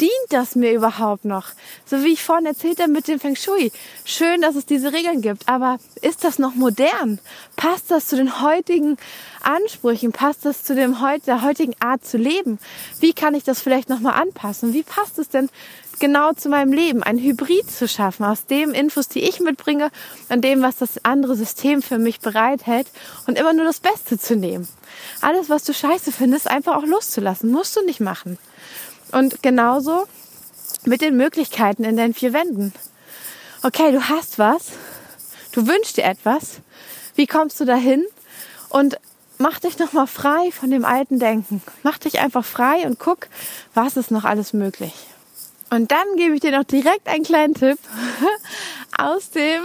dient das mir überhaupt noch? So wie ich vorhin erzählt habe mit dem Feng Shui. Schön, dass es diese Regeln gibt, aber ist das noch modern? Passt das zu den heutigen Ansprüchen? Passt das zu dem der heutigen Art zu leben? Wie kann ich das vielleicht nochmal anpassen? Wie passt es denn genau zu meinem Leben? Ein Hybrid zu schaffen aus dem Infos, die ich mitbringe und dem, was das andere System für mich bereithält und immer nur das Beste zu nehmen. Alles, was du scheiße findest, einfach auch loszulassen. Musst du nicht machen. Und genauso mit den Möglichkeiten in deinen vier Wänden. Okay, du hast was, du wünschst dir etwas. Wie kommst du dahin? Und mach dich nochmal frei von dem alten Denken. Mach dich einfach frei und guck, was ist noch alles möglich. Und dann gebe ich dir noch direkt einen kleinen Tipp aus dem,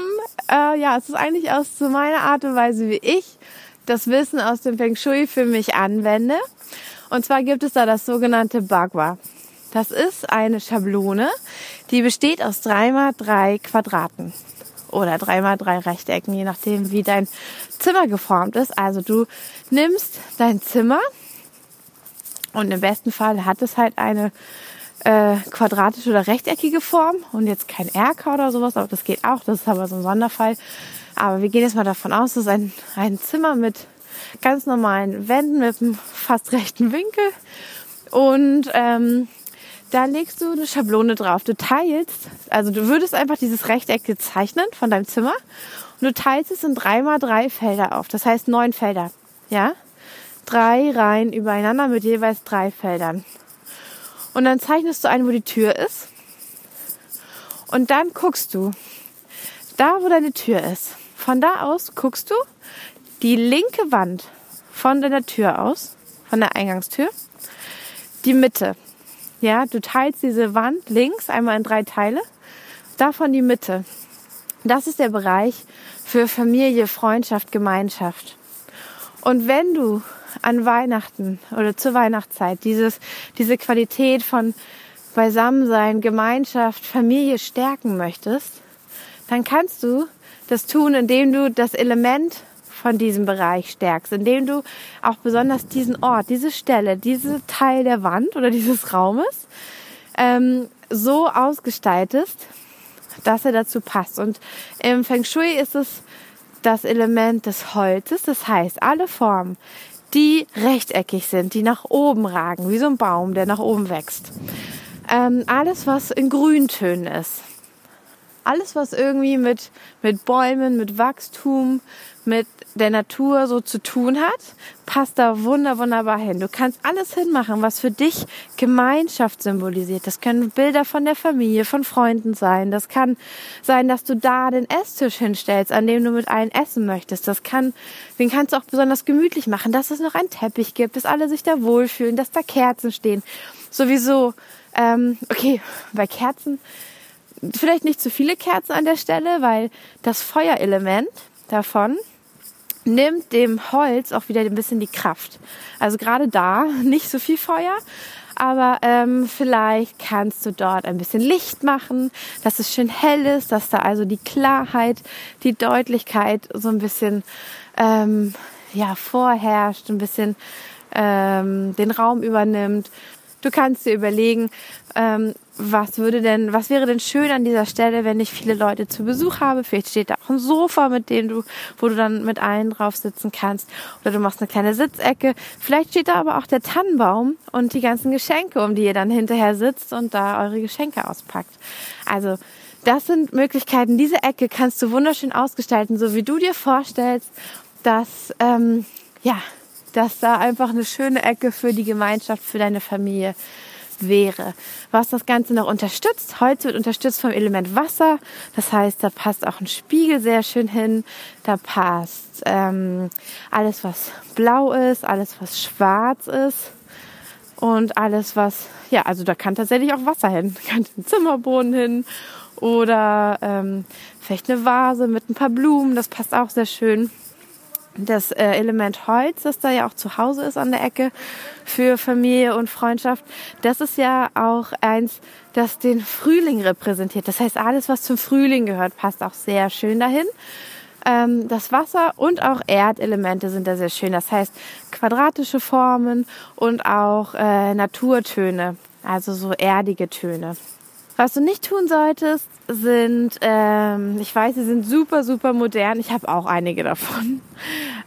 äh, ja, es ist eigentlich aus so meiner Art und Weise, wie ich das Wissen aus dem Feng Shui für mich anwende. Und zwar gibt es da das sogenannte Bagua. Das ist eine Schablone, die besteht aus drei mal drei Quadraten oder drei mal drei Rechtecken, je nachdem, wie dein Zimmer geformt ist. Also du nimmst dein Zimmer und im besten Fall hat es halt eine äh, quadratische oder rechteckige Form und jetzt kein Erker oder sowas, aber das geht auch, das ist aber so ein Sonderfall. Aber wir gehen jetzt mal davon aus, dass ein, ein Zimmer mit ganz normalen Wänden mit einem fast rechten Winkel. Und ähm, da legst du eine Schablone drauf. Du teilst, also du würdest einfach dieses Rechteck zeichnen von deinem Zimmer und du teilst es in drei mal drei Felder auf. Das heißt neun Felder. Ja? Drei Reihen übereinander mit jeweils drei Feldern. Und dann zeichnest du ein, wo die Tür ist. Und dann guckst du, da wo deine Tür ist. Von da aus guckst du die linke Wand von deiner Tür aus, von der Eingangstür, die Mitte. Ja, du teilst diese Wand links einmal in drei Teile, davon die Mitte. Das ist der Bereich für Familie, Freundschaft, Gemeinschaft. Und wenn du an Weihnachten oder zur Weihnachtszeit dieses, diese Qualität von Beisammensein, Gemeinschaft, Familie stärken möchtest, dann kannst du das tun, indem du das Element von diesem Bereich stärkst, indem du auch besonders diesen Ort, diese Stelle, diese Teil der Wand oder dieses Raumes ähm, so ausgestaltest, dass er dazu passt. Und im Feng Shui ist es das Element des Holzes, das heißt alle Formen, die rechteckig sind, die nach oben ragen, wie so ein Baum, der nach oben wächst. Ähm, alles, was in Grüntönen ist. Alles, was irgendwie mit, mit Bäumen, mit Wachstum, mit der Natur so zu tun hat, passt da wunder, wunderbar hin. Du kannst alles hinmachen, was für dich Gemeinschaft symbolisiert. Das können Bilder von der Familie, von Freunden sein. Das kann sein, dass du da den Esstisch hinstellst, an dem du mit allen essen möchtest. Das kann, den kannst du auch besonders gemütlich machen, dass es noch einen Teppich gibt, dass alle sich da wohlfühlen, dass da Kerzen stehen. Sowieso Ähm, okay, bei Kerzen vielleicht nicht zu viele Kerzen an der Stelle, weil das Feuerelement davon nimmt dem Holz auch wieder ein bisschen die Kraft. Also gerade da nicht so viel Feuer, aber ähm, vielleicht kannst du dort ein bisschen Licht machen, dass es schön hell ist, dass da also die Klarheit, die Deutlichkeit so ein bisschen ähm, ja vorherrscht, ein bisschen ähm, den Raum übernimmt. Du kannst dir überlegen, ähm, was würde denn, was wäre denn schön an dieser Stelle, wenn ich viele Leute zu Besuch habe? Vielleicht steht da auch ein Sofa, mit dem du, wo du dann mit allen drauf sitzen kannst. Oder du machst eine kleine Sitzecke. Vielleicht steht da aber auch der Tannenbaum und die ganzen Geschenke, um die ihr dann hinterher sitzt und da eure Geschenke auspackt. Also, das sind Möglichkeiten. Diese Ecke kannst du wunderschön ausgestalten, so wie du dir vorstellst, dass, ähm, ja, dass da einfach eine schöne Ecke für die Gemeinschaft, für deine Familie wäre. Was das Ganze noch unterstützt, Holz wird unterstützt vom Element Wasser. Das heißt, da passt auch ein Spiegel sehr schön hin. Da passt ähm, alles, was blau ist, alles, was schwarz ist. Und alles, was, ja, also da kann tatsächlich auch Wasser hin. Da kann ein Zimmerboden hin oder ähm, vielleicht eine Vase mit ein paar Blumen. Das passt auch sehr schön das äh, Element Holz, das da ja auch zu Hause ist an der Ecke für Familie und Freundschaft, das ist ja auch eins, das den Frühling repräsentiert. Das heißt, alles, was zum Frühling gehört, passt auch sehr schön dahin. Ähm, das Wasser und auch Erdelemente sind da sehr schön. Das heißt, quadratische Formen und auch äh, Naturtöne, also so erdige Töne. Was du nicht tun solltest, sind, ähm, ich weiß, sie sind super, super modern. Ich habe auch einige davon.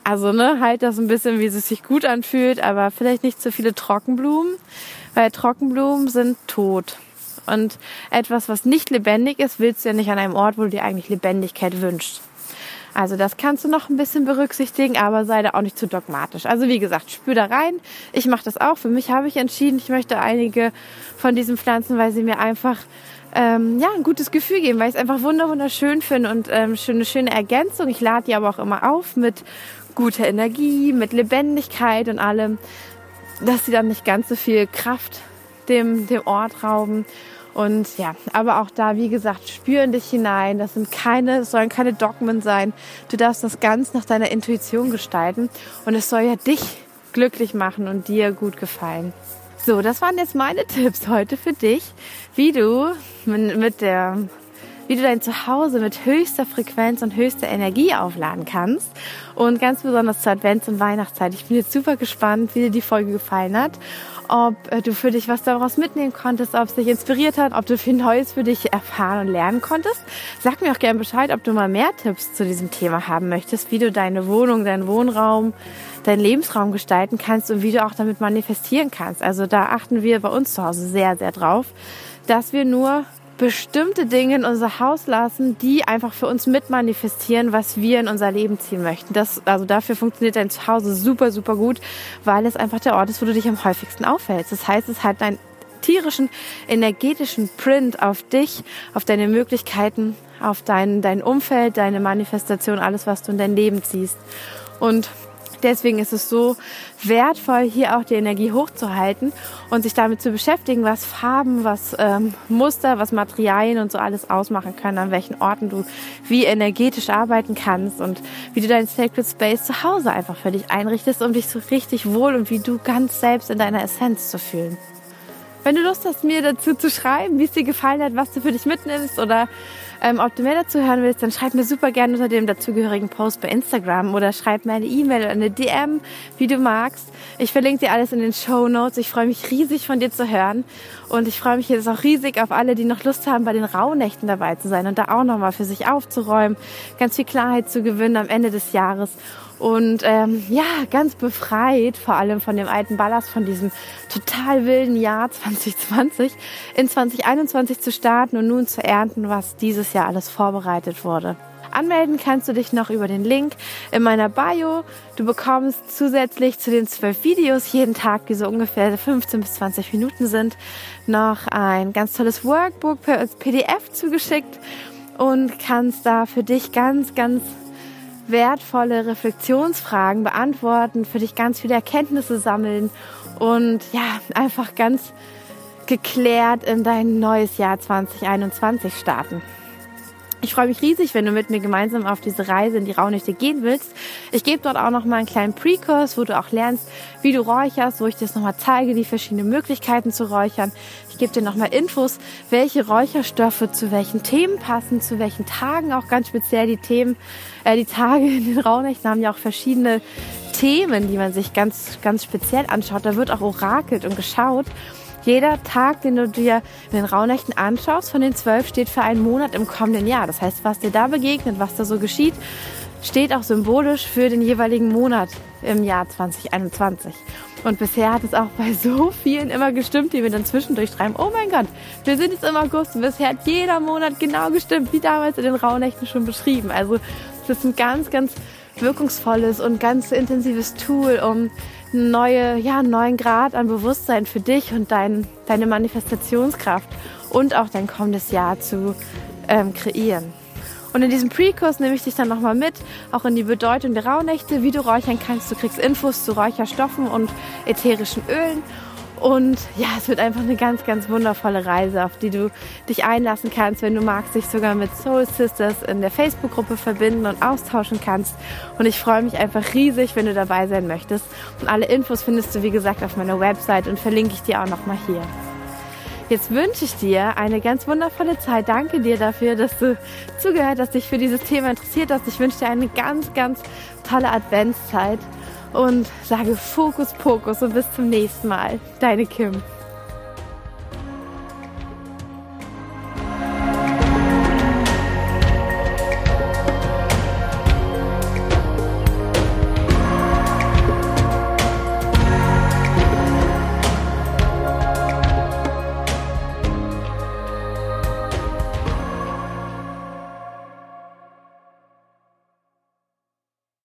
Also, ne, halt das ein bisschen, wie es sich gut anfühlt, aber vielleicht nicht zu viele Trockenblumen, weil Trockenblumen sind tot. Und etwas, was nicht lebendig ist, willst du ja nicht an einem Ort, wo du dir eigentlich Lebendigkeit wünschst. Also das kannst du noch ein bisschen berücksichtigen, aber sei da auch nicht zu dogmatisch. Also wie gesagt, spür da rein. Ich mache das auch. Für mich habe ich entschieden, ich möchte einige von diesen Pflanzen, weil sie mir einfach ähm, ja, ein gutes Gefühl geben, weil ich es einfach wunderschön finde und ähm, schöne, schöne Ergänzung. Ich lade die aber auch immer auf mit guter Energie, mit Lebendigkeit und allem, dass sie dann nicht ganz so viel Kraft dem, dem Ort rauben. Und ja, aber auch da, wie gesagt, spüren dich hinein. Das sind keine, sollen keine Dogmen sein. Du darfst das ganz nach deiner Intuition gestalten. Und es soll ja dich glücklich machen und dir gut gefallen. So, das waren jetzt meine Tipps heute für dich, wie du mit der wie du dein Zuhause mit höchster Frequenz und höchster Energie aufladen kannst. Und ganz besonders zur Advents- und Weihnachtszeit. Ich bin jetzt super gespannt, wie dir die Folge gefallen hat ob äh, du für dich was daraus mitnehmen konntest, ob es dich inspiriert hat, ob du viel Neues für dich erfahren und lernen konntest. Sag mir auch gerne Bescheid, ob du mal mehr Tipps zu diesem Thema haben möchtest, wie du deine Wohnung, deinen Wohnraum, deinen Lebensraum gestalten kannst und wie du auch damit manifestieren kannst. Also da achten wir bei uns zu Hause sehr, sehr drauf, dass wir nur bestimmte Dinge in unser Haus lassen, die einfach für uns mitmanifestieren, was wir in unser Leben ziehen möchten. Das, also dafür funktioniert dein Zuhause super, super gut, weil es einfach der Ort ist, wo du dich am häufigsten aufhältst. Das heißt, es hat deinen tierischen, energetischen Print auf dich, auf deine Möglichkeiten, auf dein, dein Umfeld, deine Manifestation, alles, was du in dein Leben ziehst. Und Deswegen ist es so wertvoll, hier auch die Energie hochzuhalten und sich damit zu beschäftigen, was Farben, was ähm, Muster, was Materialien und so alles ausmachen können, an welchen Orten du wie energetisch arbeiten kannst und wie du deinen Sacred Space zu Hause einfach für dich einrichtest, um dich so richtig wohl und wie du ganz selbst in deiner Essenz zu fühlen. Wenn du Lust hast, mir dazu zu schreiben, wie es dir gefallen hat, was du für dich mitnimmst oder ähm, ob du mehr dazu hören willst, dann schreib mir super gerne unter dem dazugehörigen Post bei Instagram oder schreib mir eine E-Mail oder eine DM, wie du magst. Ich verlinke dir alles in den Show Notes. Ich freue mich riesig von dir zu hören und ich freue mich jetzt auch riesig auf alle, die noch Lust haben, bei den Rauhnächten dabei zu sein und da auch nochmal für sich aufzuräumen, ganz viel Klarheit zu gewinnen am Ende des Jahres und ähm, ja, ganz befreit, vor allem von dem alten Ballast, von diesem total wilden Jahr 2020 in 2021 zu starten und nun zu ernten, was dieses Jahr alles vorbereitet wurde. Anmelden kannst du dich noch über den Link in meiner Bio. Du bekommst zusätzlich zu den zwölf Videos jeden Tag, die so ungefähr 15 bis 20 Minuten sind, noch ein ganz tolles Workbook per PDF zugeschickt und kannst da für dich ganz, ganz wertvolle Reflexionsfragen beantworten, für dich ganz viele Erkenntnisse sammeln und ja, einfach ganz geklärt in dein neues Jahr 2021 starten. Ich freue mich riesig, wenn du mit mir gemeinsam auf diese Reise in die Raunächte gehen willst. Ich gebe dort auch noch mal einen kleinen Pre-Kurs, wo du auch lernst, wie du räucherst, wo ich dir das noch mal zeige, die verschiedenen Möglichkeiten zu räuchern. Ich gebe dir noch mal Infos, welche Räucherstoffe zu welchen Themen passen, zu welchen Tagen auch ganz speziell die Themen, äh, die Tage in den Rauhnächten haben ja auch verschiedene Themen, die man sich ganz, ganz speziell anschaut. Da wird auch orakelt und geschaut. Jeder Tag, den du dir in den Rauhnächten anschaust, von den zwölf steht für einen Monat im kommenden Jahr. Das heißt, was dir da begegnet, was da so geschieht, steht auch symbolisch für den jeweiligen Monat im Jahr 2021. Und bisher hat es auch bei so vielen immer gestimmt, die mir dann zwischendurch schreiben, oh mein Gott, wir sind jetzt im August und bisher hat jeder Monat genau gestimmt, wie damals in den Rauhnächten schon beschrieben. Also es ist ein ganz, ganz wirkungsvolles und ganz intensives Tool, um neue, ja, einen neuen Grad an Bewusstsein für dich und dein, deine Manifestationskraft und auch dein kommendes Jahr zu ähm, kreieren. Und in diesem Pre-Kurs nehme ich dich dann nochmal mit, auch in die Bedeutung der Rauhnächte, wie du räuchern kannst. Du kriegst Infos zu Räucherstoffen und ätherischen Ölen und ja, es wird einfach eine ganz, ganz wundervolle Reise, auf die du dich einlassen kannst, wenn du magst, dich sogar mit Soul Sisters in der Facebook-Gruppe verbinden und austauschen kannst. Und ich freue mich einfach riesig, wenn du dabei sein möchtest. Und alle Infos findest du, wie gesagt, auf meiner Website und verlinke ich dir auch nochmal hier. Jetzt wünsche ich dir eine ganz wundervolle Zeit. Danke dir dafür, dass du zugehört hast, dich für dieses Thema interessiert hast. Ich wünsche dir eine ganz, ganz tolle Adventszeit und sage Fokus Pokus und bis zum nächsten Mal. Deine Kim.